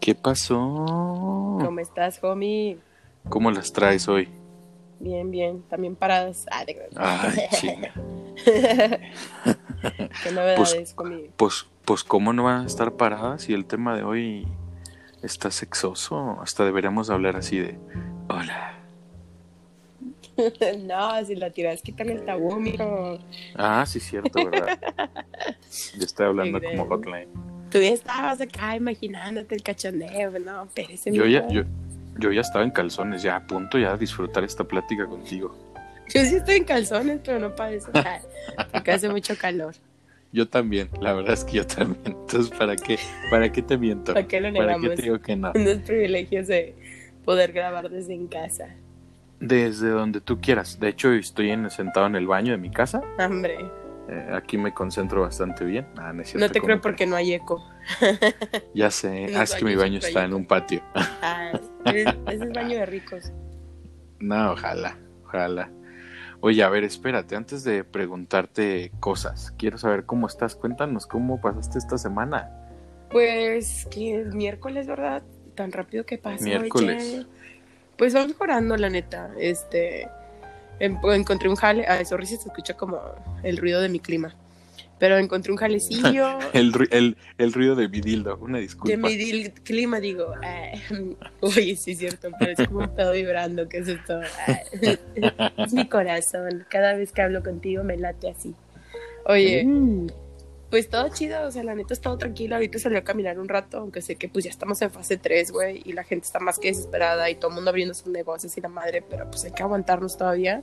¿Qué pasó? ¿Cómo estás, homie? ¿Cómo las traes hoy? Bien, bien. También paradas. Ah, creo. Ay, chinga. ¿Qué novedades, homie? Pues, pues, ¿cómo no van a estar paradas si el tema de hoy está sexoso? Hasta deberíamos hablar así de, hola. no, si la tiras, quítale el tabú, mijo. Ah, sí, cierto, ¿verdad? Yo estoy hablando como hotline. Tú ya estabas acá imaginándote el cachondeo, no, espérese, Yo ya, yo, yo ya estaba en calzones, ya a punto ya de disfrutar esta plática contigo. Yo sí estoy en calzones, pero no para eso. Porque hace mucho calor. Yo también, la verdad es que yo también. Entonces, ¿para qué? ¿Para qué te miento? ¿Para qué lo ¿Para qué negamos? te digo que no? Unos privilegios de poder grabar desde en casa. Desde donde tú quieras. De hecho, estoy en- sentado en el baño de mi casa. Hombre, Eh, aquí me concentro bastante bien. Ah, no, cierto, no te ¿cómo creo que? porque no hay eco. Ya sé. Ah, es que mi baño está en un patio. Ah, ese es baño de ricos. No, ojalá, ojalá. Oye, a ver, espérate, antes de preguntarte cosas, quiero saber cómo estás. Cuéntanos cómo pasaste esta semana. Pues que es miércoles, ¿verdad? Tan rápido que pasa. Miércoles. oye. Pues vamos mejorando, la neta. Este, encontré un jale. Sorry si se escucha como el ruido de mi clima. Pero encontré un jalecillo. El, el, el ruido de mi dildo, una disculpa. de mi dil- clima, digo. ah, Oye, sí es cierto, pero es como un pedo vibrando, que es esto? Ah, es mi corazón. Cada vez que hablo contigo me late así. Oye, Mm. Pues todo chido, o sea, la neta todo tranquilo. Ahorita salió a caminar un rato, aunque sé que pues ya estamos en fase 3, güey, y la gente está más que desesperada y todo el mundo abriendo sus negocios y la madre, pero pues hay que aguantarnos todavía.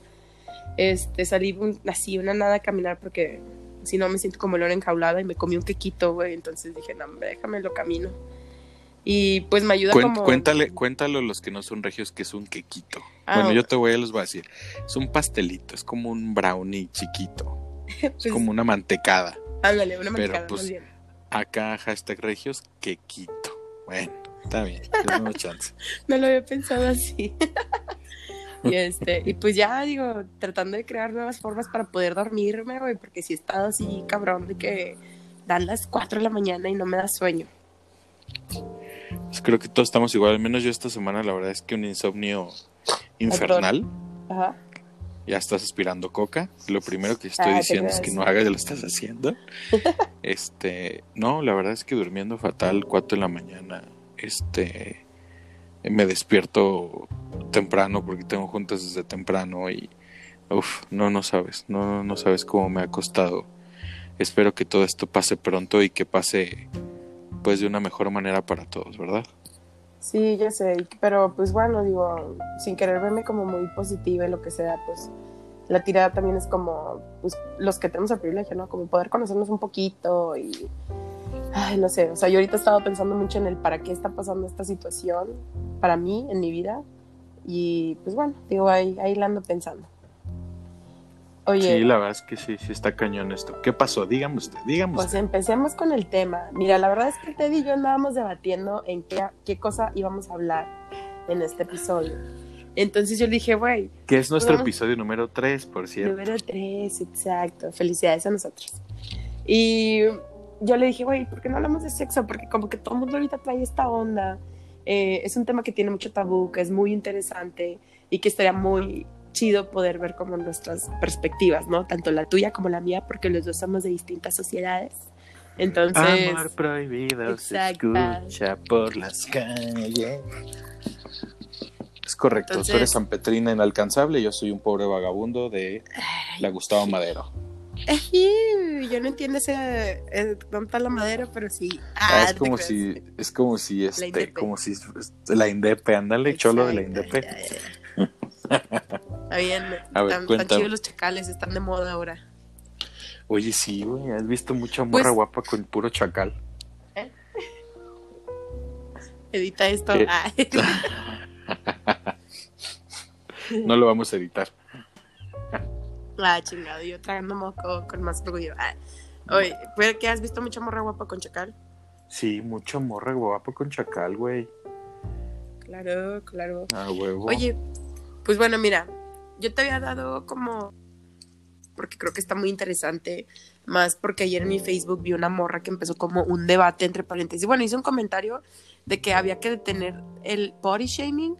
Este, salí un- así una nada a caminar porque si no me siento como león enjaulada y me comí un quequito, güey, entonces dije, no, hombre, déjame lo camino. Y pues me ayuda Cuen- como... Cuéntale, cuéntalo a los que no son regios que es un quequito. Ah, bueno, yo te voy a los voy a decir. Es un pastelito, es como un brownie chiquito. Es Pues, como una mantecada. Ándale, una pero, pues, bien. Acá, hashtag regios, quequito. Bueno, está bien, tenemos chance. No lo había pensado así. y este, y pues ya digo, tratando de crear nuevas formas para poder dormirme, güey, porque si he estado así cabrón de que dan las 4 de la mañana y no me da sueño. Pues creo que todos estamos igual, al menos yo esta semana la verdad es que un insomnio infernal. Ajá. Ya estás aspirando coca. Lo primero que estoy Ah, diciendo es que no hagas, ya lo estás haciendo. este, no, la verdad es que durmiendo fatal, 4 de la mañana, este, me despierto temprano porque tengo juntas desde temprano y, uff, no, no sabes, no, no sabes cómo me ha costado. Espero que todo esto pase pronto y que pase, pues, de una mejor manera para todos, ¿verdad? Sí, ya sé, pero pues bueno, digo, sin querer verme como muy positiva y lo que sea, pues la tirada también es como, pues los que tenemos el privilegio, ¿no? Como poder conocernos un poquito y, ay, no sé, o sea, yo ahorita he estado pensando mucho en el para qué está pasando esta situación para mí, en mi vida, y pues bueno, digo, ahí, ahí la ando pensando. Oye, Sí, la verdad es que sí, sí está cañón esto. ¿Qué pasó? Dígame usted, dígame Pues usted. empecemos con el tema. Mira, la verdad es que Ted y yo andábamos debatiendo en qué, qué cosa íbamos a hablar en este episodio. Entonces yo le dije, güey, Que es nuestro episodio número 3, por cierto. número 3, exacto. Felicidades a nosotros. Y yo le dije, güey, ¿por qué no hablamos de sexo? Porque como que todo el mundo ahorita trae esta onda. Eh, es un tema que tiene mucho tabú, que es muy interesante y que estaría muy chido poder ver como nuestras perspectivas, ¿no? Tanto la tuya como la mía, porque los dos somos de distintas sociedades. Entonces... Amor prohibido Exacto. se escucha por las calles. Es correcto, tú Entonces- eres San Petrina inalcanzable, yo soy un pobre vagabundo de la Gustavo Madero. Ejí, Yo no entiendo ese eh, está la madera, pero sí. Ah, es te como creas. si, es como si este, como si la Indepe, ándale, cholo de la Indepe. ya, ya. Está bien, A ver, los chacales, están de moda ahora. Oye, sí, güey, has visto mucha morra Pues- guapa con puro chacal. Edita esto. Eh. Ay. No lo vamos a editar. Ah, chingado, yo tragando moco con más orgullo. Ah. Oye, ¿pero qué has visto mucha morra guapa con chacal? Sí, mucha morra guapa con chacal, güey. Claro, claro. Huevo. Oye, pues bueno, mira, yo te había dado como porque creo que está muy interesante, más porque ayer en mi Facebook vi una morra que empezó como un debate entre paréntesis. Bueno, hizo un comentario de que había que detener el body shaming,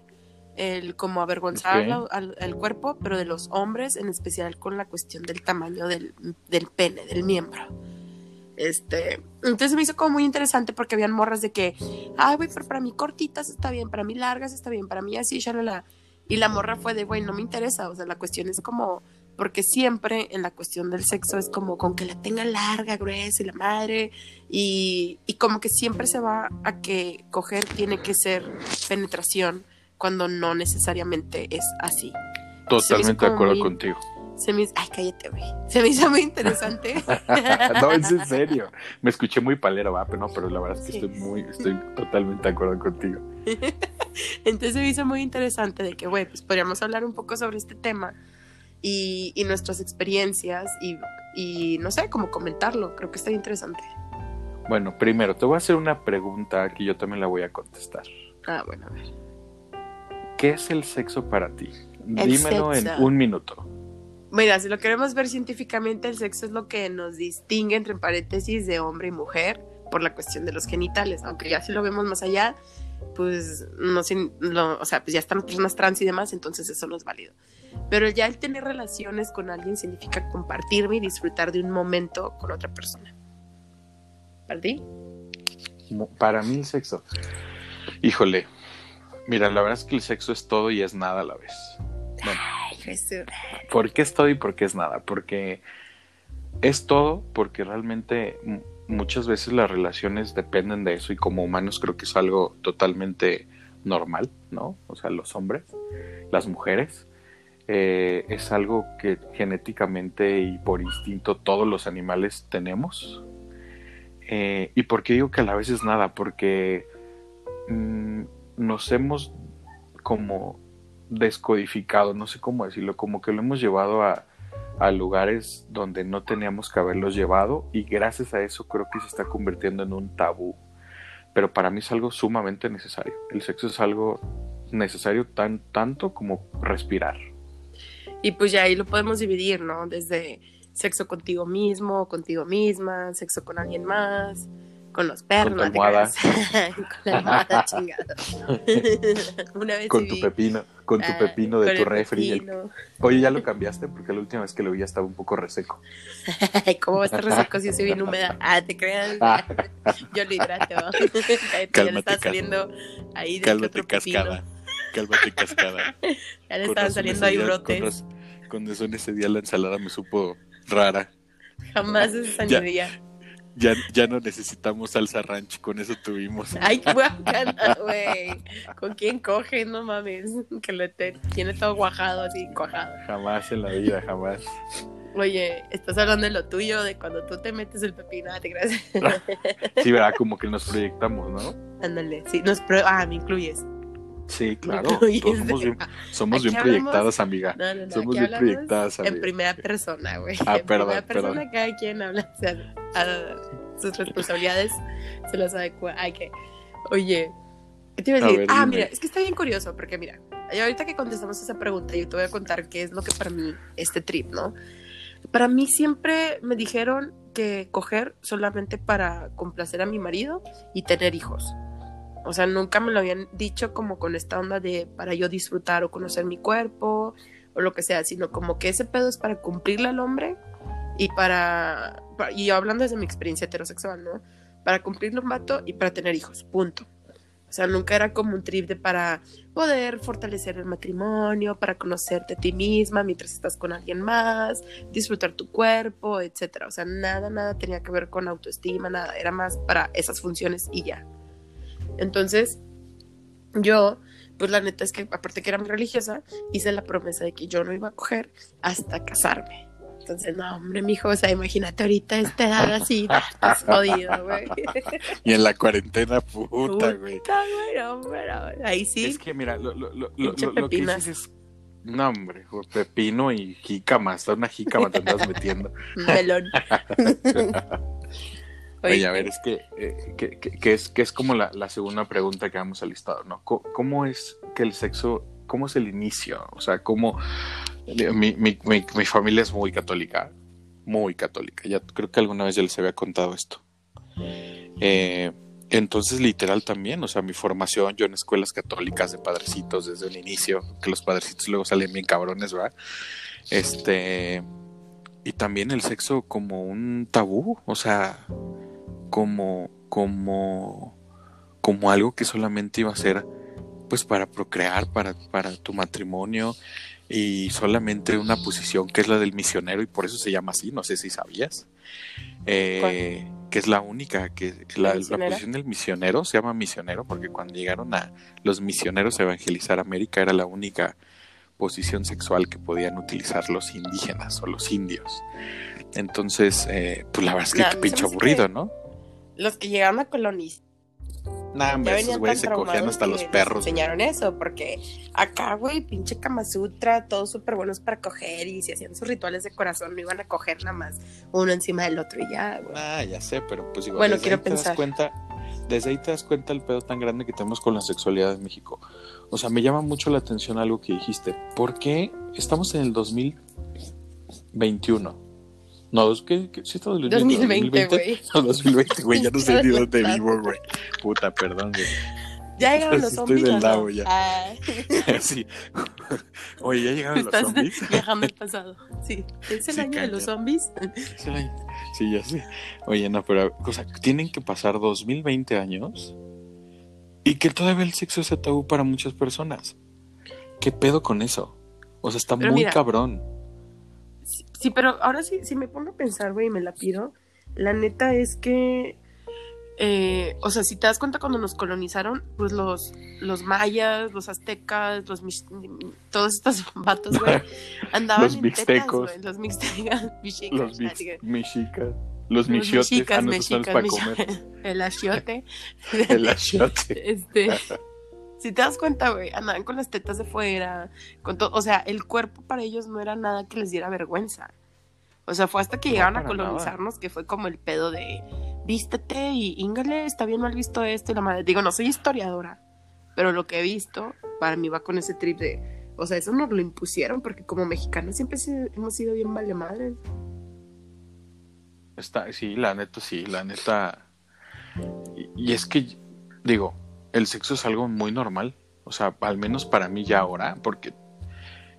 el como avergonzar Ok. al, al cuerpo, pero de los hombres, en especial con la cuestión del tamaño del, del pene, del miembro. Este, entonces me hizo como muy interesante porque habían morras de que, ay, güey, pero para mí cortitas está bien, para mí largas está bien, para mí así, shalala. Y la morra fue de, güey, no me interesa, o sea, la cuestión es como, porque siempre en la cuestión del sexo es como con que la tenga larga, gruesa y la madre, y, y como que siempre se va a que coger tiene que ser penetración cuando no necesariamente es así. Totalmente de acuerdo muy- contigo. Se me hizo, ay, cállate, güey. Se me hizo muy interesante. no, es en serio. Me escuché muy palero, va, pero no, pero la verdad es que Sí. estoy muy, estoy totalmente de acuerdo contigo. Entonces se me hizo muy interesante de que, güey, pues podríamos hablar un poco sobre este tema y, y nuestras experiencias y, y, no sé, como comentarlo. Creo que está interesante. Bueno, primero, te voy a hacer una pregunta que yo también la voy a contestar. Ah, bueno, a ver. ¿Qué es el sexo para ti? El Dímelo en sexo. un minuto. Mira, si lo queremos ver científicamente, el sexo es lo que nos distingue entre paréntesis de hombre y mujer por la cuestión de los genitales, aunque ya si lo vemos más allá, pues no lo- o sea, pues ya están personas trans y demás, entonces eso no es válido. Pero ya el tener relaciones con alguien significa compartirme y disfrutar de un momento con otra persona. ¿Para ti? Para mí el sexo. Híjole. Mira, la verdad es que el sexo es todo y es nada a la vez. Bueno, Ay, Jesús. ¿Por qué es todo y por qué es nada? Porque es todo porque realmente muchas veces las relaciones dependen de eso y como humanos creo que es algo totalmente normal, ¿no? O sea, los hombres, las mujeres, eh, es algo que genéticamente y por instinto todos los animales tenemos. Eh, ¿Y por qué digo que a la vez es nada? Porque mm, nos hemos como descodificado, no sé cómo decirlo, como que lo hemos llevado a, a lugares donde no teníamos que haberlos llevado y gracias a eso creo que se está convirtiendo en un tabú. Pero para mí es algo sumamente necesario. El sexo es algo necesario tan tanto como respirar. Y pues ya ahí lo podemos dividir, ¿no? Desde sexo contigo mismo, contigo misma, sexo con alguien más, con los perros, no creas. con la almohada chingada. Una vez Con tu vi- pepino, con tu ah, pepino de con tu refri. el-. Oye, ya lo cambiaste porque la última vez que lo vi ya estaba un poco reseco. ¿Cómo va a estar reseco si estoy bien húmeda? Ah, te creas. Ah. Yo lo hidrato. Ya le estaba saliendo ahí de Cálmate cascada. Cálmate cascada. Ya le Con estaban saliendo ahí brotes. Con, con razón ese día la ensalada me supo rara. Jamás es Ya. Ya, ya no necesitamos salsa ranch, con eso tuvimos. Ay, qué guacana, güey. ¿Con quién coge? No mames. Que lo te- tiene todo guajado, así, cuajado. Jamás en la vida, jamás. Oye, estás hablando de lo tuyo, de cuando tú te metes el pepino. Ah, te creas. Sí, ¿verdad? Como que nos proyectamos, ¿no? Ándale, sí, nos pro- Ah, me incluyes. Sí, claro. Somos bien, somos Aquí bien hablamos- proyectadas, amiga. No, no, no. Somos bien proyectadas, en amiga. primera persona, güey. Ah, en perdón, primera persona, perdón. cada quien habla, o sea, a sus responsabilidades se las adecua. Ay, que. Oye, ¿qué te iba a A decir? ver, ah, dime. mira, es que está bien curioso, porque mira, ahorita que contestamos esa pregunta, yo te voy a contar qué es lo que para mí este trip, ¿no? Para mí siempre me dijeron que coger solamente para complacer a mi marido y tener hijos. O sea, nunca me lo habían dicho como con esta onda de para yo disfrutar o conocer mi cuerpo o lo que sea, sino como que ese pedo es para cumplirle al hombre y para, pa- y yo hablando desde mi experiencia heterosexual, ¿no? Para cumplirle un vato y para tener hijos, punto. O sea, nunca era como un trip de para poder fortalecer el matrimonio, para conocerte a ti misma mientras estás con alguien más, disfrutar tu cuerpo, etcétera. O sea, nada, nada tenía que ver con autoestima, nada. Era más para esas funciones y ya. Entonces, yo, pues la neta es que, aparte que era muy religiosa, hice la promesa de que yo no iba a coger hasta casarme. Entonces, no, hombre, mijo, o sea, imagínate ahorita esta edad así, estás jodido, güey. Y en la cuarentena, puta, güey. Puta, ahí sí. Es que, mira, lo, lo, lo, lo, que dices es. No, hombre, pepino y jícama, hasta una jícama te andas metiendo. Melón. Oye, a ver, es que, eh, que, que- que es, que es como la, la segunda pregunta que vamos al listado, ¿no? ¿Cómo es que el sexo, cómo es el inicio? O sea, ¿cómo, Mi, mi, mi, mi familia es muy católica, muy católica. Ya creo que alguna vez ya les había contado esto. Eh, entonces, literal también, o sea, mi formación, yo en escuelas católicas de padrecitos desde el inicio, que los padrecitos luego salen bien cabrones, ¿verdad? Este, y también el sexo como un tabú, o sea, como, como, como algo que solamente iba a ser, pues, para procrear, para, para tu matrimonio, y solamente una posición que es la del misionero, y por eso se llama así, no sé si sabías. Eh, que es la única, que la, la, posición del misionero se llama misionero porque cuando llegaron a los misioneros a evangelizar América era la única posición sexual que podían utilizar los indígenas o los indios. Entonces, eh, pues la verdad es que qué pinche aburrido, ¿no? Los que llegaron a colonizar Nah, hombre, esos güeyes se cogían hasta los perros. enseñaron eso, porque acá, güey, pinche Kama Sutra, todos súper buenos para coger y si hacían sus rituales de corazón, no iban a coger nada más uno encima del otro y ya, güey. Ah, ya sé, pero pues igual. Bueno, desde quiero ahí te das pensar. cuenta, desde ahí te das cuenta el pedo tan grande que tenemos con la sexualidad en México. O sea, me llama mucho la atención algo que dijiste. ¿Por qué estamos en el 2021? No, es que, sí, el 2020, güey. No, 2020, güey, ya no sé ni dónde vivo, güey. Puta, perdón, güey. Ya llegaron los Estoy zombies. del ¿o no? lado ya. Ah, sí. Oye, ya llegaron los zombies. viajando al pasado. Sí, es el Sí, año de los zombies. Es el. Sí, ya sé. Oye, no, pero, o sea, tienen que pasar 2020 años y que todavía el sexo sea tabú para muchas personas. ¿Qué pedo con eso? O sea, está Pero muy mira. cabrón. Sí, pero ahora sí, si me pongo a pensar, güey, y me la pido, la neta es que, eh, o sea, si te das cuenta cuando nos colonizaron, pues los, los mayas, los aztecas, los todos estos vatos, güey, andaban Los en mixtecos. tetas, los mixtecas, mixicas, Los mexicas, los los michiotes, mexicas, ah, no, mexicas, para mexicas, comer. el achiote, El achiote. este, si te das cuenta, güey, andaban con las tetas de fuera, con todo, o sea, el cuerpo para ellos no era nada que les diera vergüenza. O sea, fue hasta que No, llegaron a nada. colonizarnos que fue como el pedo de vístete y íngale, está bien mal visto esto y la madre. Digo, no soy historiadora, pero lo que he visto para mí va con ese trip de, o sea, eso nos lo impusieron porque como mexicanos siempre hemos sido bien vale madres. Está, sí, la neta, sí, la neta. Y, y es que, digo, el sexo es algo muy normal. O sea, al menos para mí ya ahora, porque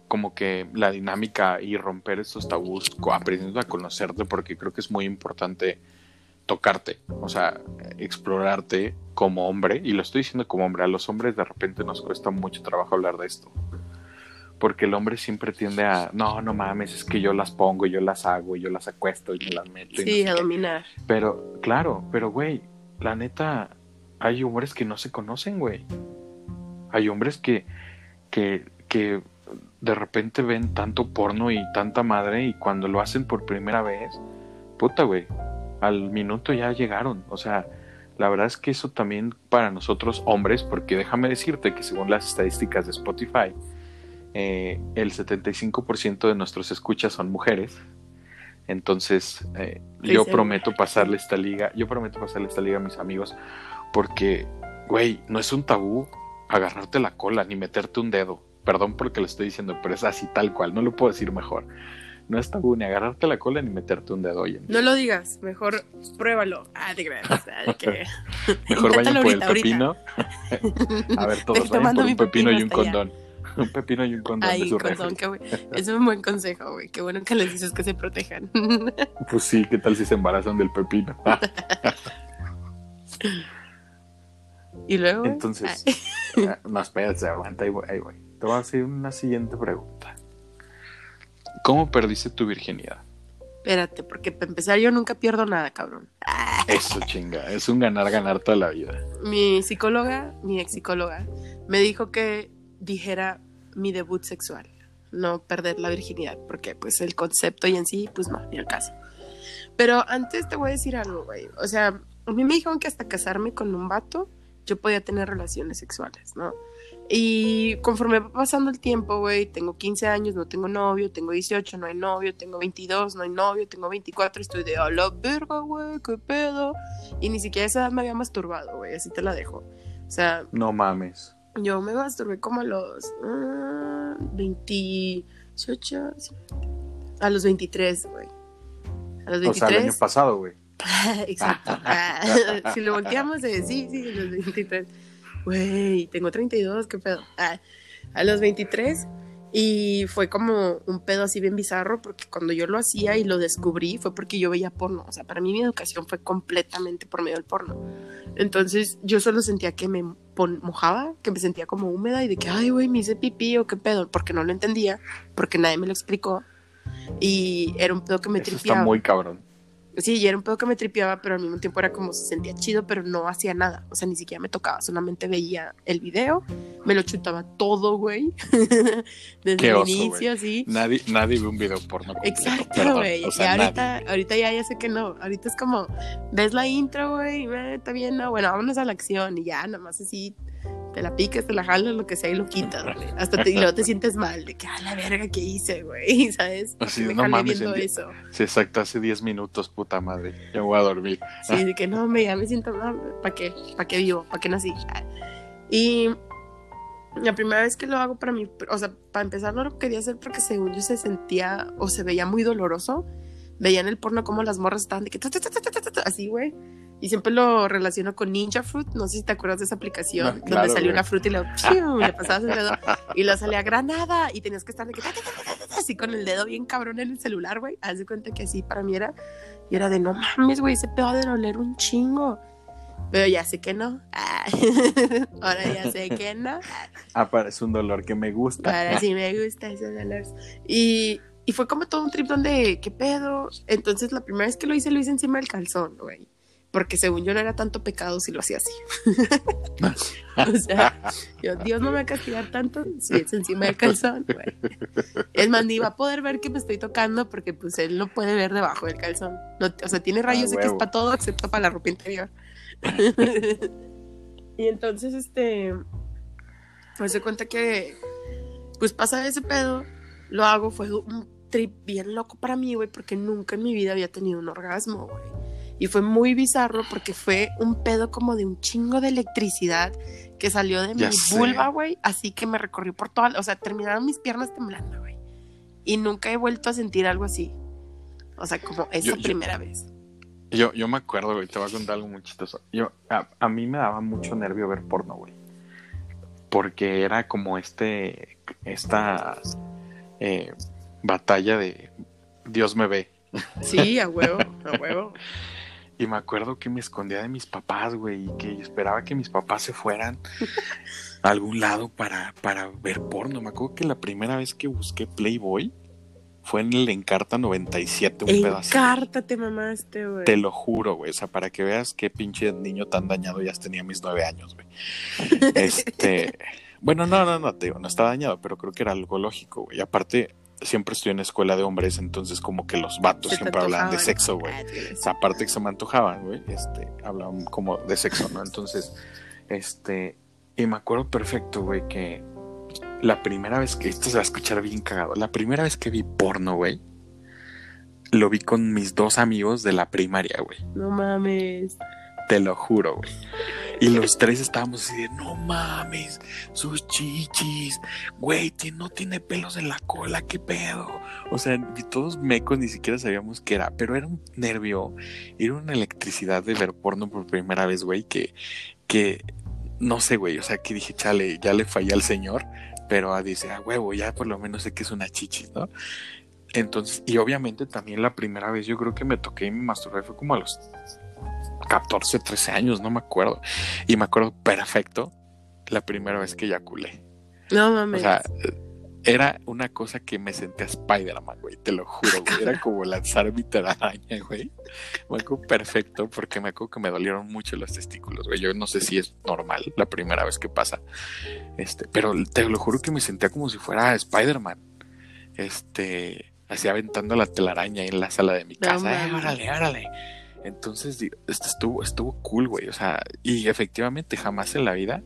como que la dinámica y romper esos tabús, aprendiendo a conocerte, porque creo que es muy importante tocarte, o sea, explorarte como hombre, y lo estoy diciendo como hombre, a los hombres de repente nos cuesta mucho trabajo hablar de esto, porque el hombre siempre tiende a, no, no mames, es que yo las pongo, yo las hago, yo las acuesto y me las meto. y no Sí, sé a qué". dominar. Pero, claro, pero güey, la neta, hay hombres que no se conocen, güey. Hay hombres que, que, que de repente ven tanto porno y tanta madre y cuando lo hacen por primera vez, puta, güey, al minuto ya llegaron. O sea, la verdad es que eso también para nosotros hombres, porque déjame decirte que según las estadísticas de Spotify, eh, el 75% de nuestros escuchas son mujeres. Entonces, eh, Sí, yo sí. prometo pasarle esta liga, yo prometo pasarle esta liga a mis amigos, porque, güey, no es un tabú agarrarte la cola ni meterte un dedo. Perdón porque lo estoy diciendo, pero es así tal cual, no lo puedo decir mejor. No es tabú ni agarrarte la cola ni meterte un dedo día. No lo digas, mejor pruébalo. Ah, de que- Mejor vayan por el ahorita, pepino. a ver, todos vayan por un pepino y un condón. Un pepino y un condón de Ay, su condón. Es un buen consejo, güey. Qué bueno que les dices que se protejan. Pues sí, ¿qué tal si se embarazan del pepino? Y luego. Entonces, ay, Ah, no, espérate, aguanta, ahí voy, ahí voy. Te voy a hacer una siguiente pregunta. ¿Cómo perdiste tu virginidad? espérate, porque para empezar yo nunca pierdo nada, cabrón. Ah, Eso, chinga, es un ganar-ganar toda la vida. mi psicóloga, mi ex psicóloga, me dijo que dijera mi debut sexual, no perder la virginidad, porque pues el concepto y en sí, pues no, ni el caso. Pero antes te voy a decir algo, güey. O sea, a mí me dijeron que hasta casarme con un vato, yo podía tener relaciones sexuales, ¿no? Y conforme va pasando el tiempo, güey, tengo 15 años, no tengo novio, tengo 18, no hay novio, tengo 22, no hay novio, tengo 24, estoy de a la verga, güey, qué pedo. Y ni siquiera a esa edad me había masturbado, güey, así te la dejo. O sea, No mames. yo me masturbé como a los ah, 20, 18, a los 23, güey. A los 23. O sea, el año pasado, güey. Exacto. si lo volteamos, eh, sí, sí, a los 23. Güey, tengo 32, qué pedo. Ah, a los 23 y fue como un pedo así bien bizarro porque cuando yo lo hacía y lo descubrí fue porque yo veía porno. O sea, para mí mi educación fue completamente por medio del porno. Entonces yo solo sentía que me mojaba, que me sentía como húmeda y de que, ay, güey, me hice pipí o qué pedo, porque no lo entendía, porque nadie me lo explicó. Y era un pedo que me Eso Está muy cabrón. Sí, y era un pedo que me tripeaba, pero al mismo tiempo era como se sentía chido, pero no hacía nada. O sea, ni siquiera me tocaba, solamente veía el video, me lo chutaba todo, güey. Desde el inicio, sí. Nadie, nadie ve un video porno. Exacto, güey. y ahorita, ahorita ya, ya sé que no. Ahorita es como, ves la intro, güey, está bien, no, bueno, vámonos a la acción y ya, nada más así te la piques, te la jalas, lo que sea y lo quitas, güey. Hasta te, y luego te sientes mal de que, ah, la verga, ¿qué hice, güey? ¿Sabes? Así, no mames. Viendo eso. Sí, exacto, hace 10 minutos, puta madre. Ya voy a dormir. Sí, de que no, me, ya me siento mal. ¿Para qué? ¿Para qué vivo? ¿Para qué nací? Y la primera vez que lo hago para mí, o sea, para empezar no lo quería hacer porque según yo se sentía o se veía muy doloroso. Veía en el porno como las morras estaban de que así, güey y siempre lo relaciono con Ninja Fruit. No sé si te acuerdas de esa aplicación donde salió una fruta y le, le pasabas el dedo y lo salía granada y tenías que estar de que, así con el dedo bien cabrón en el celular, güey. Haz de cuenta que así para mí era. Y era de no mames, güey, ese pedo de doler un chingo. Pero ya sé que no. Ahora ya sé que no. Ah, es un dolor que me gusta. Ahora sí me gusta ese dolor. Y, y fue como todo un trip donde, ¿qué pedo? Entonces la primera vez que lo hice, lo hice encima del calzón, güey porque según yo no era tanto pecado si lo hacía así. o sea, Dios no me va a castigar tanto si es encima del calzón. El man va a poder ver que me estoy tocando porque pues él no puede ver debajo del calzón. o sea, tiene rayos de que es para todo excepto para la ropa interior. y entonces, este, pues se cuenta que, pues pasa ese pedo, lo hago, fue un trip bien loco para mí, güey, porque nunca en mi vida había tenido un orgasmo, güey. Y fue muy bizarro porque fue un pedo como de un chingo de electricidad que salió de mi vulva, güey. Así que me recorrió por toda, o sea, terminaron mis piernas temblando, güey. Y nunca he vuelto a sentir algo así. O sea, como esa primera vez. Yo, yo me acuerdo, güey, te voy a contar algo muy chistoso. Yo, a, mí me daba mucho nervio ver porno, güey. Porque era como este, esta eh, batalla de Dios me ve. Sí, a huevo, a huevo. Y me acuerdo que me escondía de mis papás, güey, y que esperaba que mis papás se fueran a algún lado para, para ver porno. Me acuerdo que la primera vez que busqué Playboy fue en el Encarta 97, un pedazo. Encarta te mamaste, güey. Te lo juro, güey. O sea, para que veas qué pinche niño tan dañado ya tenía mis nueve años, güey. Este. bueno, no, no, no, te digo, no está dañado, pero creo que era algo lógico, güey. Aparte, siempre estoy en escuela de hombres, entonces como que los vatos siempre hablaban de sexo, güey. Ah, o sea, aparte que se me antojaban, güey, este, hablaban como de sexo, ¿no? Entonces, este, y me acuerdo perfecto, güey, que la primera vez que, esto se va a escuchar bien cagado, la primera vez que vi porno, güey, lo vi con mis dos amigos de la primaria, güey. No mames. Te lo juro, güey. Y los tres estábamos así de, no mames, sus chichis, güey, no tiene pelos en la cola, qué pedo. O sea, todos mecos ni siquiera sabíamos qué era, pero era un nervio, era una electricidad de ver porno por primera vez, güey, que, que, no sé, güey, o sea, que dije, chale, ya le fallé al señor, pero dice, ah, huevo, ya por lo menos sé que es una chichis, ¿no? Entonces, y obviamente también la primera vez yo creo que me toqué y me masturbé fue como a los 14, 13 años, no me acuerdo. Y me acuerdo perfecto la primera vez que eyaculé. No mames. O sea, era una cosa que me sentía Spider-Man, güey, te lo juro, güey. Era como lanzar mi telaraña, güey. Me acuerdo perfecto porque me acuerdo que me dolieron mucho los testículos, güey. Yo no sé si es normal la primera vez que pasa. Este, pero te lo juro que me sentía como si fuera Spider-Man. Este, así aventando la telaraña en la sala de mi casa. No, órale, órale. Entonces, este estuvo, estuvo cool, güey. O sea, y efectivamente jamás en la vida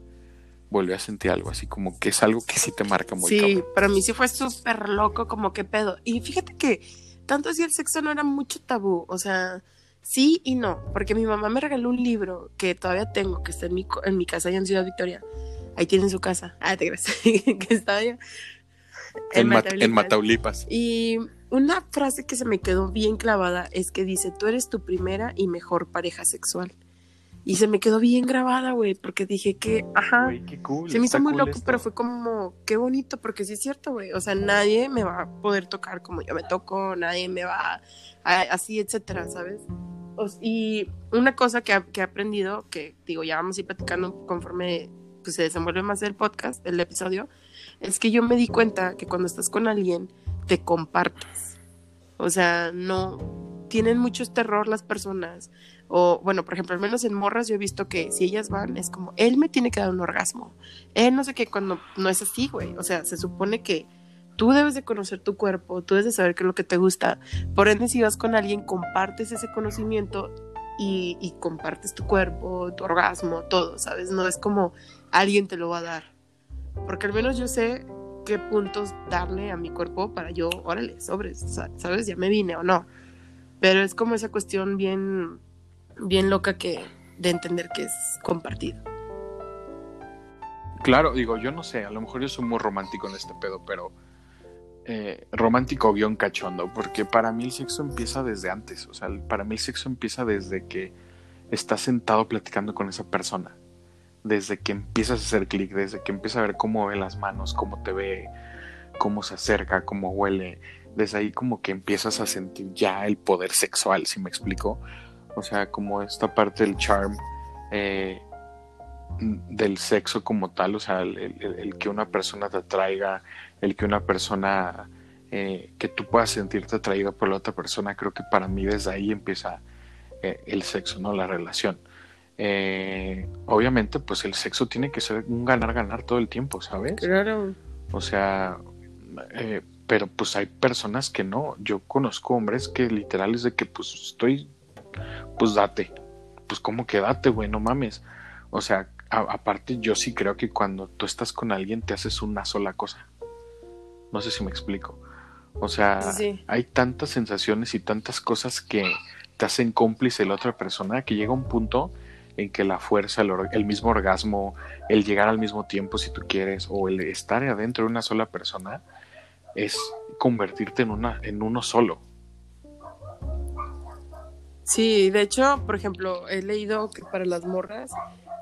volvió a sentir algo así, como que es algo que sí te marca muy Sí, para mí sí fue súper loco, como que pedo. Y fíjate que tanto así el sexo no era mucho tabú, o sea, sí y no, porque mi mamá me regaló un libro que todavía tengo, que está en mi, en mi casa allá en Ciudad Victoria. Ahí tiene su casa. Ah, te gracias. que está allá. En, en Mataulipas. Y una frase que se me quedó bien clavada es que dice, tú eres tu primera y mejor pareja sexual. Y se me quedó bien grabada, güey, porque dije que, ajá, qué cool, se me hizo muy cool loco, esto. pero fue como, qué bonito, porque sí es cierto, güey, o sea, nadie me va a poder tocar como yo me toco, nadie me va a, así, etcétera, ¿sabes? O- y una cosa que, que he aprendido, que digo, ya vamos a ir platicando conforme pues, se desenvuelve más el podcast, el episodio, es que yo me di cuenta que cuando estás con alguien, te compartes. O sea, no, tienen mucho terror las personas. O, bueno, por ejemplo, al menos en morras yo he visto que si ellas van, es como, él me tiene que dar un orgasmo. Él no sé qué, cuando no es así, güey. O sea, se supone que tú debes de conocer tu cuerpo, tú debes de saber qué es lo que te gusta. Por ende, si vas con alguien, compartes ese conocimiento y, y compartes tu cuerpo, tu orgasmo, todo, ¿sabes? No es como alguien te lo va a dar. Porque al menos yo sé qué puntos darle a mi cuerpo para yo, órale, sobres, sa- ¿sabes? Ya me vine o no. Pero es como esa cuestión bien, bien loca que de entender que es compartido. Claro, digo, yo no sé, a lo mejor yo soy muy romántico en este pedo, pero eh, romántico guion cachondo, porque para mí el sexo empieza desde antes, o sea, para mí el sexo empieza desde que estás sentado platicando con esa persona, desde que empiezas a hacer clic, desde que empiezas a ver cómo ve las manos, cómo te ve, cómo se acerca, cómo huele, desde ahí como que empiezas a sentir ya el poder sexual, si me explico, o sea, como esta parte del charm. eh, del sexo como tal, o sea, el, que una persona te atraiga, el que una persona, eh, que tú puedas sentirte atraída por la otra persona, creo que para mí desde ahí empieza eh, el sexo, ¿no? La relación. Eh, obviamente, pues el sexo tiene que ser un ganar-ganar todo el tiempo, ¿sabes? Claro. O sea, eh, pero pues hay personas que no. Yo conozco hombres que literal es de que pues estoy, pues date. Pues como que date, güey, no mames. O sea, a- aparte yo sí creo que cuando tú estás con alguien te haces una sola cosa. No sé si me explico. O sea, Sí, hay tantas sensaciones y tantas cosas que te hacen cómplice la otra persona que llega un punto en que la fuerza, el, el mismo orgasmo, el llegar al mismo tiempo si tú quieres, o el estar adentro de una sola persona, es convertirte en, una, en uno solo. Sí, de hecho, por ejemplo, he leído que para las morras,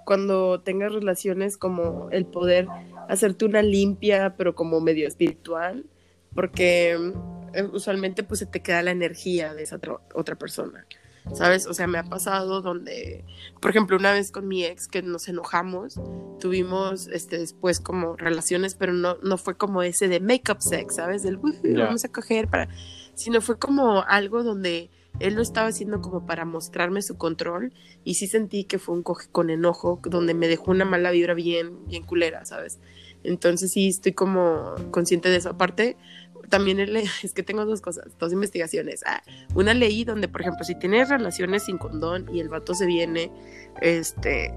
cuando tengas relaciones como el poder hacerte una limpia, pero como medio espiritual, porque eh, usualmente pues se te queda la energía de esa otra, otra persona, ¿sabes? O sea, me ha pasado donde, por ejemplo, una vez con mi ex que nos enojamos, tuvimos este después como relaciones, pero no, no fue como ese de make-up sex, ¿sabes? Del "Ujú, Ya. vamos a coger para, sino fue como algo donde él lo estaba haciendo como para mostrarme su control y sí sentí que fue un coge con enojo donde me dejó una mala vibra bien bien culera, ¿sabes? Entonces sí estoy como consciente de eso. Aparte, también es que tengo dos cosas, dos investigaciones. Ah, una leí donde, por ejemplo, si tienes relaciones sin condón y el vato se viene, este,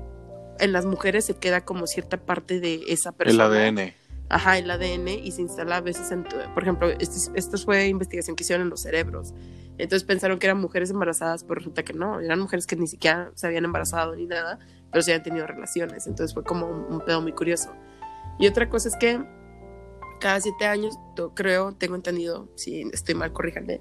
en las mujeres se queda como cierta parte de esa El persona. ADN. Ajá, el ADN y se instala a veces en tu, por ejemplo, esto, esto fue investigación que hicieron en los cerebros. Entonces pensaron que eran mujeres embarazadas, pero resulta que no, eran mujeres que ni siquiera se habían embarazado ni nada, pero sí habían tenido relaciones. Entonces fue como un, un pedo muy curioso. Y otra cosa es que cada siete años, creo, tengo entendido, si estoy mal, corríjanme,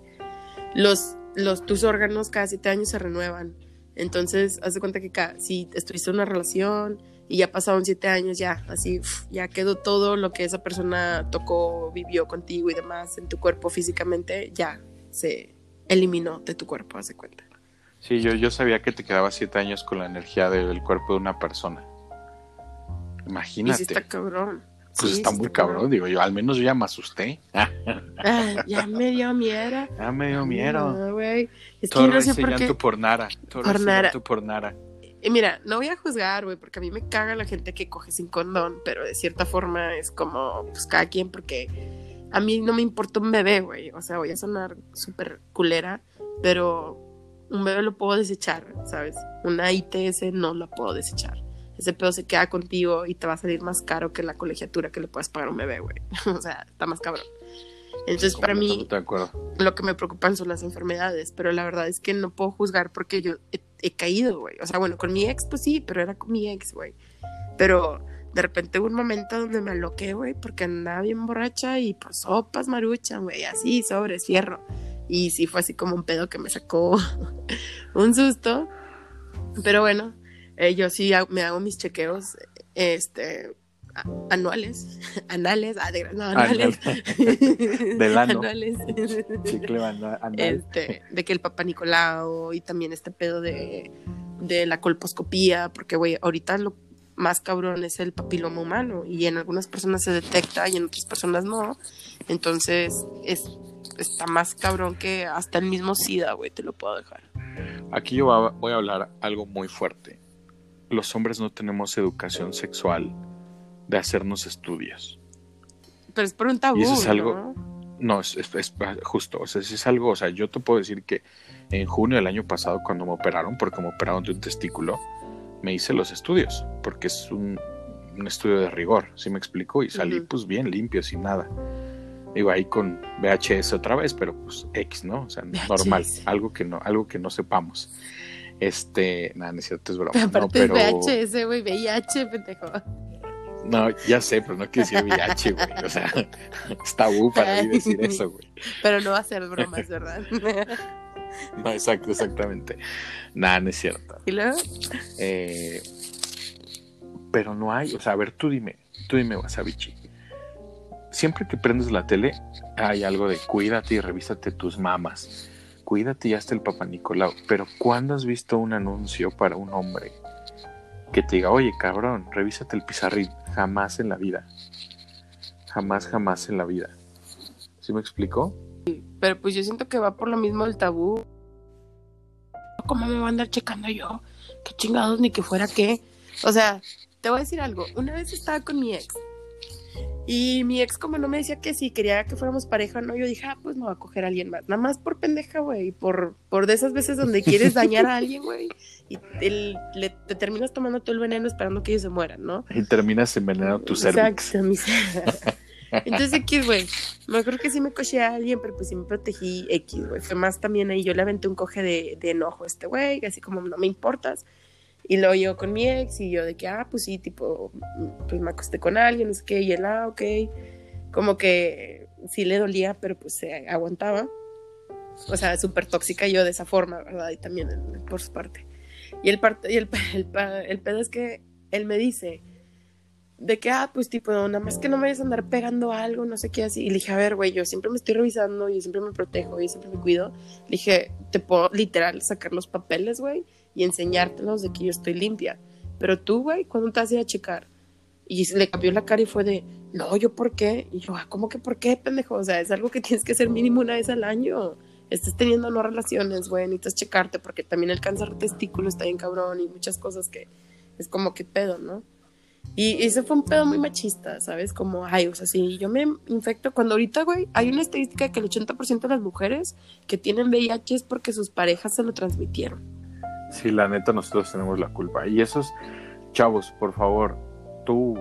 los, los, tus órganos cada siete años se renuevan. Entonces, haz de cuenta que cada, si estuviste en una relación y ya pasaron siete años, ya, así, ya quedó todo lo que esa persona tocó, vivió contigo y demás en tu cuerpo físicamente, ya se eliminó de tu cuerpo, haz de cuenta. Sí, yo, yo sabía que te quedabas siete años con la energía del cuerpo de una persona. Y Imagínate. sí está cabrón. Pues Sí, está muy cabrón, digo yo. Al menos yo ya me asusté. Ah, ya me dio miedo. ya me dio miedo. No, güey. Es que Torre no sé por qué. por. Torre Por llanto por nada. Y mira, no voy a juzgar, güey, porque a mí me caga la gente que coge sin condón, pero de cierta forma es como, pues cada quien, porque a mí no me importa un bebé, güey. O sea, voy a sonar súper culera, pero un bebé lo puedo desechar, ¿sabes? Una ITS no la puedo desechar. Ese pedo se queda contigo y te va a salir más caro que la colegiatura que le puedes pagar a un bebé, güey. o sea, está más cabrón. Entonces, para mí, lo que me preocupan son las enfermedades, pero la verdad es que no puedo juzgar porque yo he, he caído, güey. O sea, bueno, con mi ex, pues sí, pero era con mi ex, güey. Pero de repente hubo un momento donde me aloqué, güey, porque andaba bien borracha y pues sopas marucha, güey, así, sobre cierro. Y sí fue así como un pedo que me sacó un susto. Pero bueno, eh, yo sí me hago mis chequeos, este, anuales, anales, ah, de, no, anuales, del ano. anuales, Chicle anal. este, de que el papá Nicolau y también este pedo de, de la colposcopía, porque güey, ahorita lo más cabrón es el papiloma humano y en algunas personas se detecta y en otras personas no, entonces es, está más cabrón que hasta el mismo SIDA, güey, te lo puedo dejar. Aquí yo voy a hablar algo muy fuerte. Los hombres no tenemos educación sexual de hacernos estudios. Pero es por un tabú. Y eso es algo. No, es, es, justo. O sea, es algo. O sea, yo te puedo decir que en junio del año pasado, cuando me operaron, porque me operaron de un testículo, me hice los estudios, porque es un, un estudio de rigor, ¿sí me explico? Y salí, pues bien limpio, sin nada. Digo, ahí con VHS otra vez, pero pues X, ¿no? O sea, normal, algo que no, algo que no sepamos. Este, nada, no es cierto, es broma. Aparte no, pero... VHS, güey, VIH, pendejo. No, ya sé, pero no quiero decir VIH, güey. O sea, es tabú para mí decir eso, güey. Pero no va a ser bromas, ¿verdad? no, exacto, exactamente. Nada, no es cierto. ¿Y luego? Eh, pero no hay, o sea, a ver, tú dime, tú dime, Wasabichi. Siempre que prendes la tele, hay algo de cuídate y revísate tus mamas. Cuídate y hasta el Papa Nicolau. Pero ¿cuándo has visto un anuncio para un hombre que te diga, oye, cabrón, revísate el pizarrín? Jamás en la vida. Jamás, jamás en la vida. ¿Sí me explicó? Pero pues yo siento que va por lo mismo el tabú. ¿Cómo me va a andar checando yo? ¿Qué chingados ni que fuera qué? O sea, te voy a decir algo. Una vez estaba con mi ex. Y mi ex como no me decía que si quería que fuéramos pareja, no, yo dije, ah, pues me va a coger a alguien más. Nada más por pendeja, güey. Por, por de esas veces donde quieres dañar a alguien, güey y le, te terminas tomando todo el veneno esperando que ellos se mueran, ¿no? Y terminas envenenando tu cervix. Exacto, mi Entonces, X, güey, me acuerdo que sí me coché a alguien, pero pues sí me protegí X, güey. Fue más también ahí, yo le aventé un coge de, de enojo a este güey, así como no me importas. Y luego yo con mi ex y yo de que, ah, pues sí, tipo, pues me acosté con alguien, es que, y él, ah, ok. Como que sí le dolía, pero pues se aguantaba. O sea, súper tóxica yo de esa forma, ¿verdad? Y también por su parte. Y el, y el, el, pedo es que él me dice de que, ah, pues tipo, nada más que no me vayas a andar pegando algo, no sé qué así. Y le dije, a ver, güey, yo siempre me estoy revisando, yo siempre me protejo, yo siempre me cuido. Le dije, te puedo literal sacar los papeles, güey, y enseñártelos de que yo estoy limpia. Pero tú, güey, ¿cuándo te vas a a checar? Y le cambió la cara y fue de, no, yo por qué. Y yo, ah, ¿cómo que por qué, pendejo? O sea, es algo que tienes que hacer mínimo una vez al año estés teniendo no relaciones, güey, necesitas checarte porque también el cáncer de testículo está bien cabrón y muchas cosas que es como que pedo, ¿no? Y ese fue un pedo muy machista, ¿sabes? Como, ay, o sea, si yo me infecto, cuando ahorita, güey, hay una estadística que el 80% de las mujeres que tienen VIH es porque sus parejas se lo transmitieron. Sí, la neta, nosotros tenemos la culpa. Y esos chavos, por favor, tú,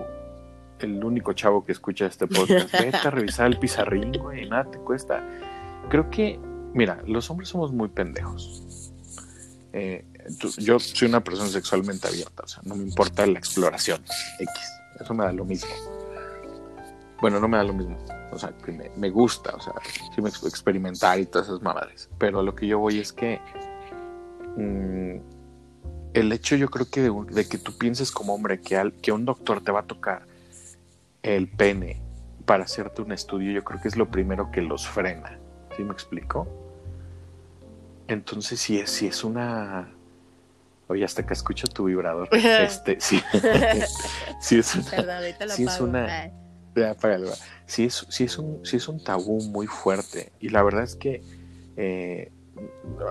el único chavo que escucha este podcast, vete a revisar el pizarrín, güey, nada te cuesta. Creo que Mira, los hombres somos muy pendejos. Eh, yo soy una persona sexualmente abierta, o sea, no me importa la exploración X, eso me da lo mismo. Bueno, no me da lo mismo, o sea, me, gusta, o sea, sí me experimentar y todas esas mamadas, pero lo que yo voy es que mm, el hecho yo creo que de, que tú pienses como hombre que, al, que un doctor te va a tocar el pene para hacerte un estudio, yo creo que es lo primero que los frena. ¿Sí me explico? Entonces, si es, si es una. Oye, hasta que escucho tu vibrador. este, sí. si es una. Perdón, si es una. Si es, si, es un, si es un tabú muy fuerte. Y la verdad es que eh,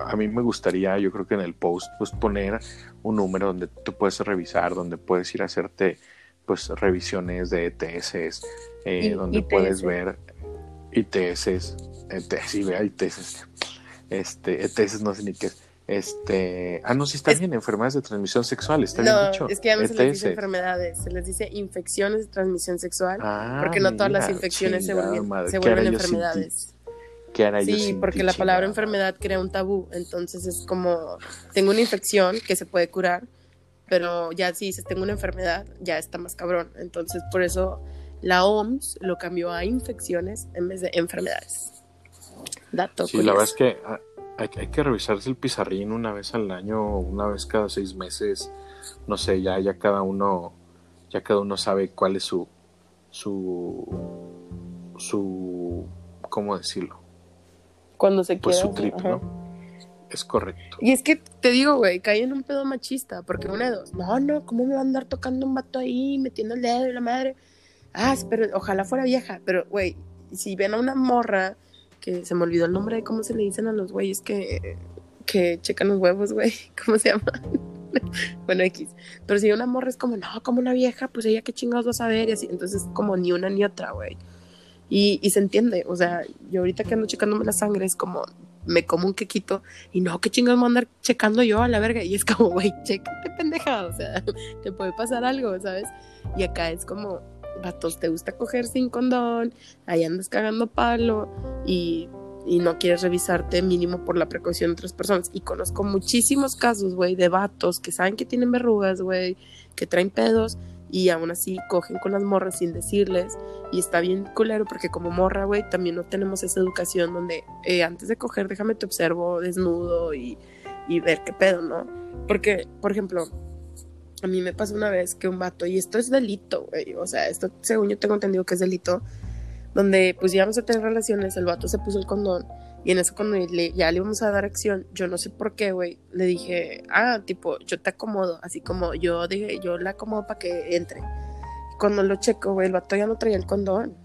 a mí me gustaría, yo creo que en el post, pues poner un número donde tú puedes revisar, donde puedes ir a hacerte pues revisiones de ETS, eh, donde puedes ver ITS, ETS, sí, vea ITS este, ETS no sé ni qué es. Este, ah, no, sí está bien, enfermedades de transmisión sexual, está bien dicho. Es que ya no se les dice enfermedades, se les dice infecciones de transmisión sexual, ah, porque no todas las infecciones se vuelven, se vuelven enfermedades. Sí, porque la palabra enfermedad crea un tabú, entonces es como, tengo una infección que se puede curar, pero ya si dices tengo una enfermedad, ya está más cabrón. Entonces, por eso la OMS lo cambió a infecciones en vez de enfermedades. Dato. Sí, la verdad es que hay, hay, que revisarse el pizarrín una vez al año, una vez cada seis meses. No sé, ya, ya cada uno, ya cada uno sabe cuál es su, su, su, ¿cómo decirlo? Cuando se pues quiera. su trip, ¿no? Es correcto. Y es que te digo, güey, caí en un pedo machista, porque una de dos, no, no, ¿cómo me va a andar tocando un vato ahí, metiendo el dedo y la madre? Ah, pero ojalá fuera vieja, pero, güey, si ven a una morra, que se me olvidó el nombre de cómo se le dicen a los güeyes que, que checan los huevos, güey, ¿cómo se llama? bueno, X. Pero si una morra es como, no, como una vieja, pues ella qué chingados va a saber, y así, entonces como ni una ni otra, güey. Y, y se entiende, o sea, yo ahorita que ando checándome la sangre es como, me como un quequito y no, qué chingados me voy a andar checando yo a la verga. Y es como, güey, chécate, pendeja, o sea, te puede pasar algo, ¿sabes? Y acá es como, vatos, te gusta coger sin condón, ahí andas cagando palo y, y no quieres revisarte mínimo por la precaución de otras personas. Y conozco muchísimos casos, güey, de vatos que saben que tienen verrugas, güey, que traen pedos y aún así cogen con las morras sin decirles y está bien culero porque como morra, güey, también no tenemos esa educación donde eh, antes de coger déjame te observo desnudo y, y ver qué pedo, ¿no? Porque, por ejemplo, a mí me pasó una vez que un vato, y esto es delito, güey, o sea, esto según yo tengo entendido que es delito, donde pues íbamos a tener relaciones, el vato se puso el condón y en eso cuando le, ya le íbamos a dar acción, yo no sé por qué, güey, le dije, ah, tipo, yo te acomodo, así como yo dije, yo la acomodo para que entre. Cuando lo checo, güey, el vato ya no traía el condón.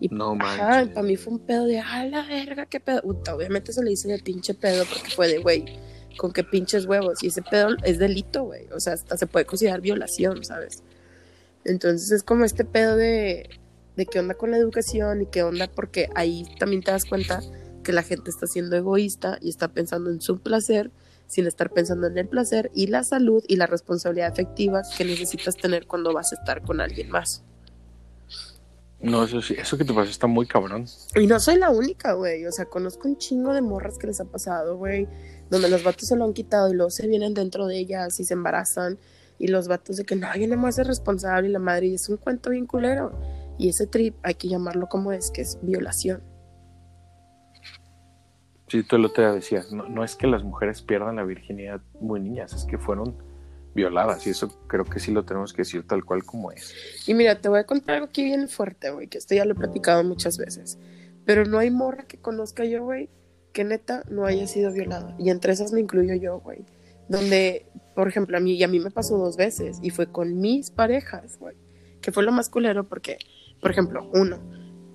Y no, ajá, para mí fue un pedo de, ah, la verga, qué pedo. Uta, obviamente se le hice de pinche pedo porque fue de, güey, con qué pinches huevos. Y ese pedo es delito, güey. O sea, hasta se puede considerar violación, ¿sabes? Entonces es como este pedo de, de qué onda con la educación y qué onda porque ahí también te das cuenta que la gente está siendo egoísta y está pensando en su placer sin estar pensando en el placer y la salud y la responsabilidad efectiva que necesitas tener cuando vas a estar con alguien más. No, eso sí, eso que te pasó está muy cabrón. Y no soy la única, güey. O sea, conozco un chingo de morras que les ha pasado, güey. Donde los vatos se lo han quitado y luego se vienen dentro de ellas y se embarazan. Y los vatos de que no, yo no me hace responsable y la madre. Y es un cuento bien culero. Y ese trip hay que llamarlo como es, que es violación. Sí, tú lo te decías, no, no, es que las mujeres pierdan la virginidad muy niñas, es que fueron violadas y eso creo que sí lo tenemos que decir tal cual como es. Y mira, te voy a contar algo aquí bien fuerte, güey, que esto ya lo he platicado muchas veces, pero no hay morra que conozca yo, güey, que neta no haya sido violada. Y entre esas me incluyo yo, güey. Donde, por ejemplo, a mí, y a mí me pasó dos veces y fue con mis parejas, güey, que fue lo más culero porque, por ejemplo, uno,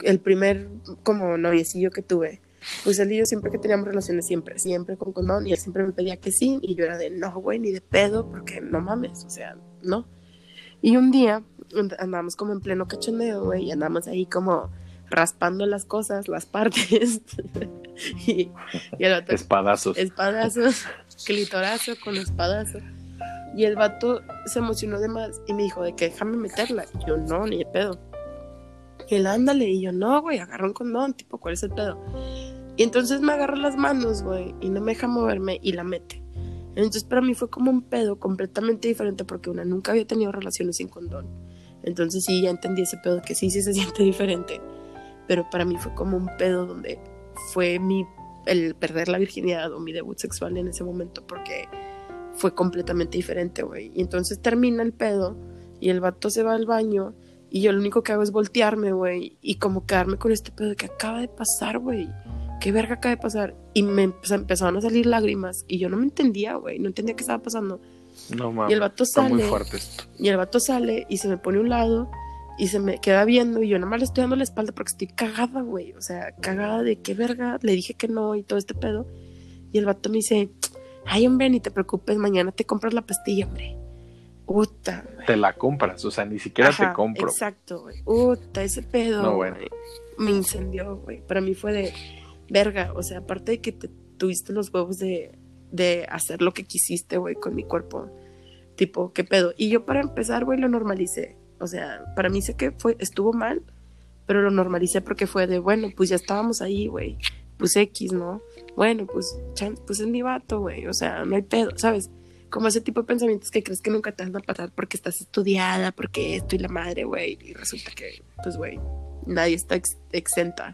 el primer como noviecillo que tuve, pues él y yo siempre que teníamos relaciones, siempre, siempre con condón, y él siempre me pedía que sí, y yo era de no, güey, ni de pedo, porque no mames, o sea, no. Y un día andamos como en pleno cachondeo, güey, y andamos ahí como raspando las cosas, las partes. y, y el vato, espadazos. Espadazos, clitorazo con espadazo. Y el vato se emocionó de más y me dijo de que déjame meterla. Y yo no, ni de pedo. Y él, ándale. Y yo, no, güey, agarra un condón, tipo, ¿cuál es el pedo? Y entonces me agarra las manos, güey, y no me deja moverme y la mete. Entonces para mí fue como un pedo completamente diferente porque una nunca había tenido relaciones sin condón. Entonces sí, ya entendí ese pedo que sí, sí se siente diferente. Pero para mí fue como un pedo donde fue mi, el perder la virginidad o mi debut sexual en ese momento porque fue completamente diferente, güey. Y entonces termina el pedo y el vato se va al baño y yo lo único que hago es voltearme, güey, y como quedarme con este pedo de que acaba de pasar, güey. ¿Qué verga acaba de pasar? Y me empezaron a salir lágrimas y yo no me entendía, güey, no entendía qué estaba pasando. No mames. Y el vato está sale. muy fuerte esto. Y el vato sale y se me pone a un lado y se me queda viendo y yo nada más le estoy dando la espalda porque estoy cagada, güey. O sea, cagada de qué verga. Le dije que no y todo este pedo. Y el vato me dice, ay, hombre, ni te preocupes, mañana te compras la pastilla, hombre. Puta, Te la compras, o sea, ni siquiera Ajá, te compro. Exacto, güey. Puta, ese pedo. No, bueno. Me incendió, güey. Para mí fue de verga. O sea, aparte de que te tuviste los huevos de, de hacer lo que quisiste, güey, con mi cuerpo. Tipo, ¿qué pedo? Y yo para empezar, güey, lo normalicé. O sea, para mí sé que fue, estuvo mal, pero lo normalicé porque fue de, bueno, pues ya estábamos ahí, güey. Pues X, ¿no? Bueno, pues, chan, pues es mi vato, güey. O sea, no hay pedo, ¿sabes? como ese tipo de pensamientos que crees que nunca te van a pasar porque estás estudiada, porque esto y la madre, güey, y resulta que, pues, güey, nadie está ex- exenta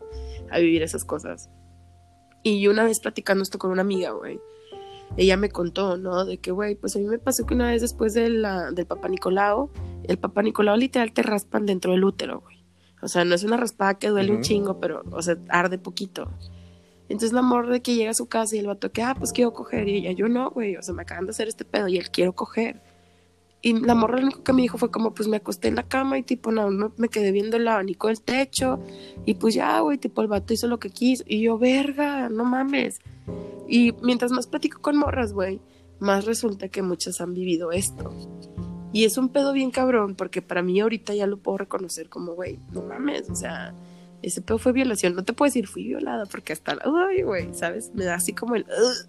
a vivir esas cosas. Y una vez platicando esto con una amiga, güey, ella me contó, ¿no? De que, güey, pues a mí me pasó que una vez después de la, del papá Nicolau, el papá Nicolau literal te raspan dentro del útero, güey. O sea, no es una raspada que duele un chingo, pero, o sea, arde poquito. Entonces la morra de que llega a su casa y el vato que, ah, pues quiero coger. Y ella, yo no, güey, o sea, me acaban de hacer este pedo y él quiero coger. Y la morra lo único que me dijo fue como, pues me acosté en la cama y tipo, no, me, quedé viendo el abanico del techo. Y pues ya, güey, tipo, el vato hizo lo que quiso. Y yo, verga, no mames. Y mientras más platico con morras, güey, más resulta que muchas han vivido esto. Y es un pedo bien cabrón, porque para mí ahorita ya lo puedo reconocer como, güey, no mames, o sea, ese pedo fue violación. No te puedo decir fui violada, porque hasta, la- uy, güey, ¿sabes? Me da así como el, "Ugh".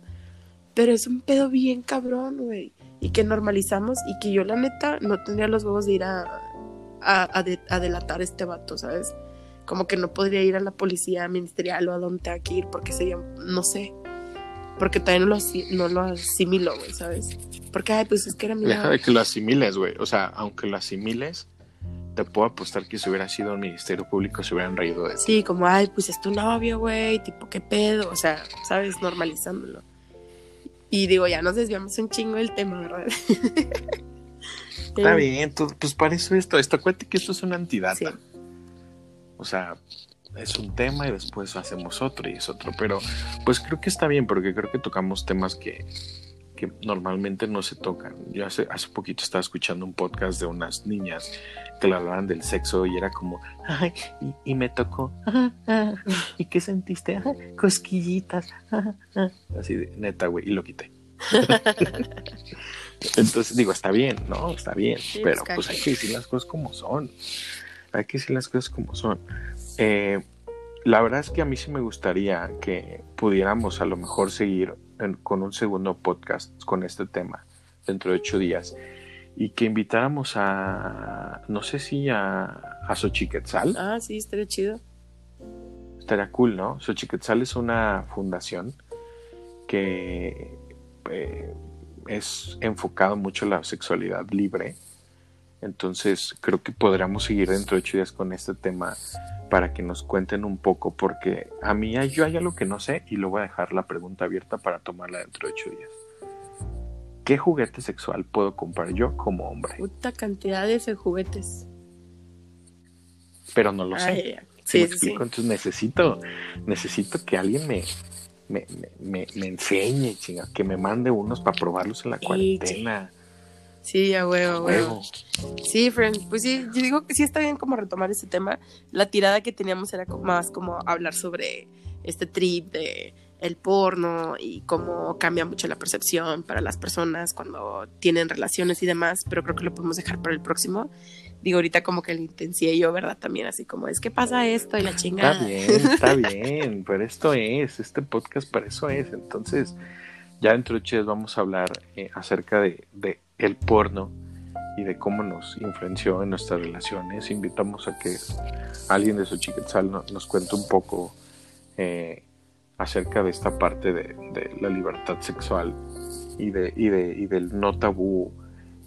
pero es un pedo bien cabrón, güey. Y que normalizamos y que yo, la neta, no tendría los huevos de ir a, a, a de- a delatar a este vato, ¿sabes? Como que no podría ir a la policía ministerial o a donde tenga que ir, porque sería, no sé. Porque también no lo, no lo asimilo, güey, ¿sabes? Porque, ay, pues es que era mi Deja de que lo asimiles, güey. O sea, aunque lo asimiles, te puedo apostar que si hubiera sido un ministerio público se hubieran reído de ti. Sí, como, ay, pues es tu novio, güey, tipo, qué pedo, o sea, ¿sabes? Normalizándolo. Y digo, ya nos desviamos un chingo del tema, ¿verdad? Está Eh, bien, tú- pues para eso esto, esto, acuérdate que esto es una antidata. Sí. O sea, es un tema y después hacemos otro y es otro. Pero pues creo que está bien porque creo que tocamos temas que, que normalmente no se tocan. Yo hace, hace poquito estaba escuchando un podcast de unas niñas que le hablaban del sexo y era como, ay, y, y me tocó, ah, ¿y qué sentiste? Cosquillitas, ajá, ah". así de neta, güey, y lo quité. Entonces digo, está bien, ¿no? Está bien, Sí, pero pues, cada pues hay que decir las cosas como son. Hay que decir las cosas como son. Eh, la verdad es que a mí sí me gustaría que pudiéramos a lo mejor seguir en- con un segundo podcast con este tema dentro de ocho días y que invitáramos a, no sé si a, a Xochiquetzal. Ah, sí, estaría chido. Estaría cool, ¿no? Xochiquetzal es una fundación que eh, es enfocado mucho a la sexualidad libre. Entonces creo que podríamos seguir dentro de ocho días con este tema para que nos cuenten un poco, porque a mí yo hay algo que no sé y lo voy a dejar la pregunta abierta para tomarla dentro de ocho días. ¿Qué juguete sexual puedo comprar yo como hombre? Puta cantidades de juguetes. Pero no lo sé. Ay, ya. ¿Sí me Sí, sí, explico? Entonces necesito, necesito que alguien me, me, me, me- enseñe, chinga, que me mande unos para probarlos en la cuarentena. Sí, a huevo, a huevo. Sí, friend, pues sí, yo digo que sí está bien como retomar ese tema. La tirada que teníamos era más como hablar sobre este trip de el porno y cómo cambia mucho la percepción para las personas cuando tienen relaciones y demás, pero creo que lo podemos dejar para el próximo. Digo, ahorita como que lo intencié yo, ¿verdad? También así como, es que pasa esto y la chingada. Está bien, está bien, pero esto es, este podcast para eso es. Entonces, ya dentro de vamos a hablar eh, acerca de, de el porno y de cómo nos influenció en nuestras relaciones. Invitamos a que alguien de Xochiquetzal no- nos cuente un poco eh, acerca de esta parte de, de la libertad sexual y, de, y, de, y del no tabú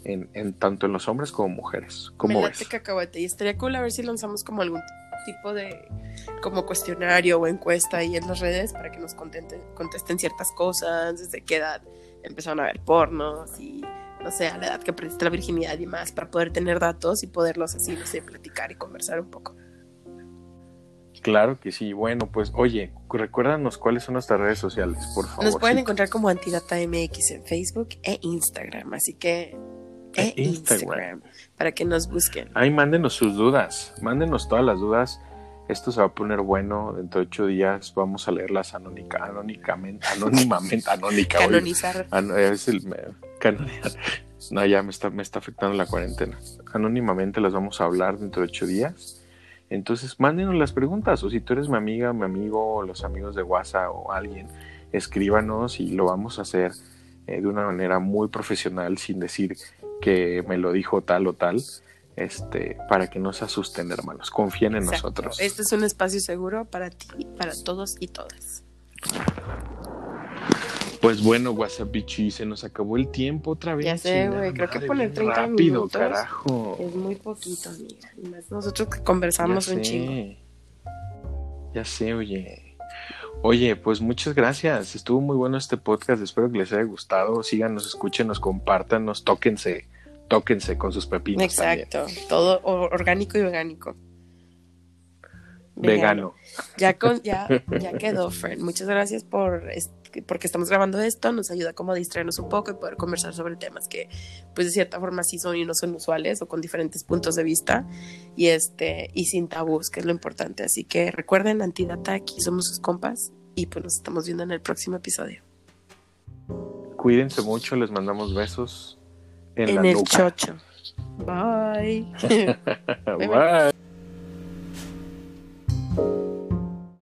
en, en tanto en los hombres como mujeres. ¿Cómo Me ves? cacahuete. Y estaría cool a ver si lanzamos como algún tipo de como cuestionario o encuesta ahí en las redes para que nos contenten- contesten ciertas cosas, desde qué edad empezaron a ver pornos y no sé, a la edad que perdiste la virginidad y más, para poder tener datos y poderlos así, no sé, platicar y conversar un poco. Claro que sí. Bueno, pues oye, recuérdanos cuáles son nuestras redes sociales, por favor. Nos pueden encontrar como Antidata MX en Facebook e Instagram, así que e E Instagram. Instagram, para que nos busquen. Ahí mándenos sus dudas, mándenos todas las dudas. Esto se va a poner bueno. Dentro de ocho días vamos a leerlas anónica, anónicamente, anónimamente, anónica. Canonizar. An- es el canonizar. No, ya me está, me está afectando la cuarentena. Anónimamente las vamos a hablar dentro de ocho días. Entonces, mándenos las preguntas. O si tú eres mi amiga, mi amigo, o los amigos de WhatsApp o alguien, escríbanos y lo vamos a hacer eh, de una manera muy profesional, sin decir que me lo dijo tal o tal. Este, para que no se asusten, hermanos. Confíen en Exacto. nosotros. Este es un espacio seguro para ti, para todos y todas. Pues bueno, Wasabichi, se nos acabó el tiempo otra vez. Ya sé, güey, creo que poner 30 rápido, minutos carajo. es muy poquito, amiga. Y más nosotros que conversamos Ya un sé. chingo. Ya sé, oye. Oye, pues muchas gracias. Estuvo muy bueno este podcast. Espero que les haya gustado. Síganos, escúchenos, compártanos, tóquense, tóquense con sus pepinos. Exacto, todo orgánico y orgánico. también. Vegano. Ya, con, ya, ya quedó, Fred. Muchas gracias por porque estamos grabando esto. Nos ayuda como a distraernos un poco y poder conversar sobre temas que, pues de cierta forma, sí son y no son usuales o con diferentes puntos de vista y este y sin tabús, que es lo importante. Así que recuerden, Antidata, aquí somos sus compas y pues nos estamos viendo en el próximo episodio. Cuídense mucho, les mandamos besos en, En, la el nuca. chocho. Bye. Bye.